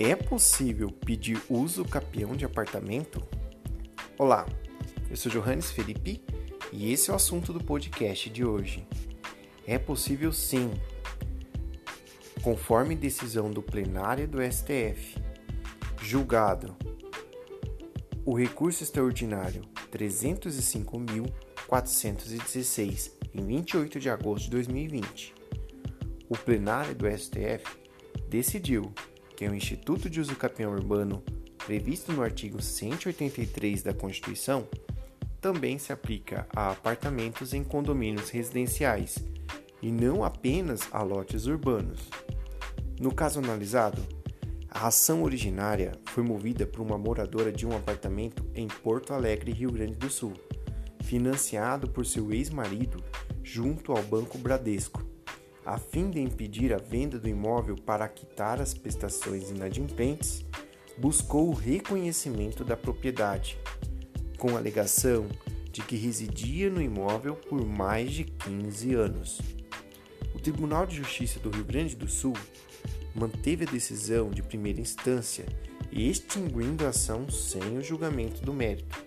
É possível pedir uso capião de apartamento? Olá, eu sou Johannes Felipe e esse é o assunto do podcast de hoje. É possível sim, conforme decisão do plenário do STF, julgado o recurso extraordinário 305.416 em 28 de agosto de 2020. O plenário do STF decidiu que o Instituto de Uso Capião Urbano, previsto no artigo 183 da Constituição, também se aplica a apartamentos em condomínios residenciais e não apenas a lotes urbanos. No caso analisado, a ação originária foi movida por uma moradora de um apartamento em Porto Alegre, Rio Grande do Sul, financiado por seu ex-marido junto ao Banco Bradesco a fim de impedir a venda do imóvel para quitar as prestações inadimplentes, buscou o reconhecimento da propriedade, com alegação de que residia no imóvel por mais de 15 anos. O Tribunal de Justiça do Rio Grande do Sul manteve a decisão de primeira instância, extinguindo a ação sem o julgamento do mérito.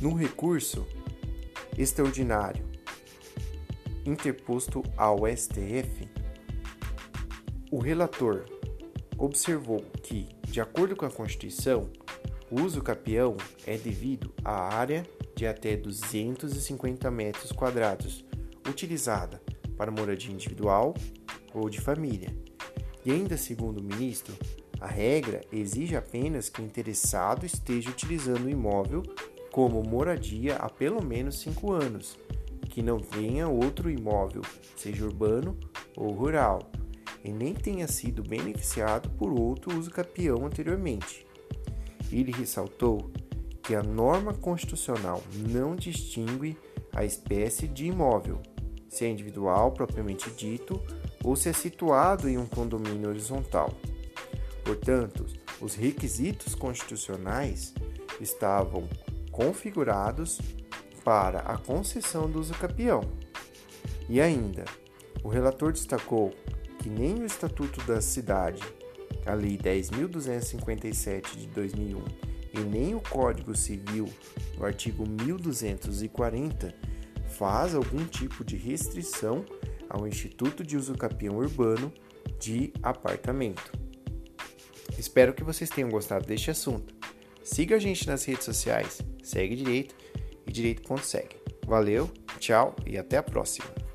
No recurso extraordinário interposto ao STF, o relator observou que, de acordo com a Constituição, o uso capião é devido à área de até 250 metros quadrados utilizada para moradia individual ou de família. E ainda segundo o ministro, a regra exige apenas que o interessado esteja utilizando o imóvel como moradia há pelo menos cinco anos que não tenha outro imóvel, seja urbano ou rural, e nem tenha sido beneficiado por outro uso capião anteriormente. Ele ressaltou que a norma constitucional não distingue a espécie de imóvel, se é individual propriamente dito ou se é situado em um condomínio horizontal. Portanto, os requisitos constitucionais estavam configurados para a concessão do uso capião. E ainda, o relator destacou que nem o Estatuto da Cidade, a Lei 10.257 de 2001, e nem o Código Civil, no artigo 1240, faz algum tipo de restrição ao Instituto de Uso Capião Urbano de apartamento. Espero que vocês tenham gostado deste assunto. Siga a gente nas redes sociais, segue direito e direito.seg. Valeu, tchau e até a próxima.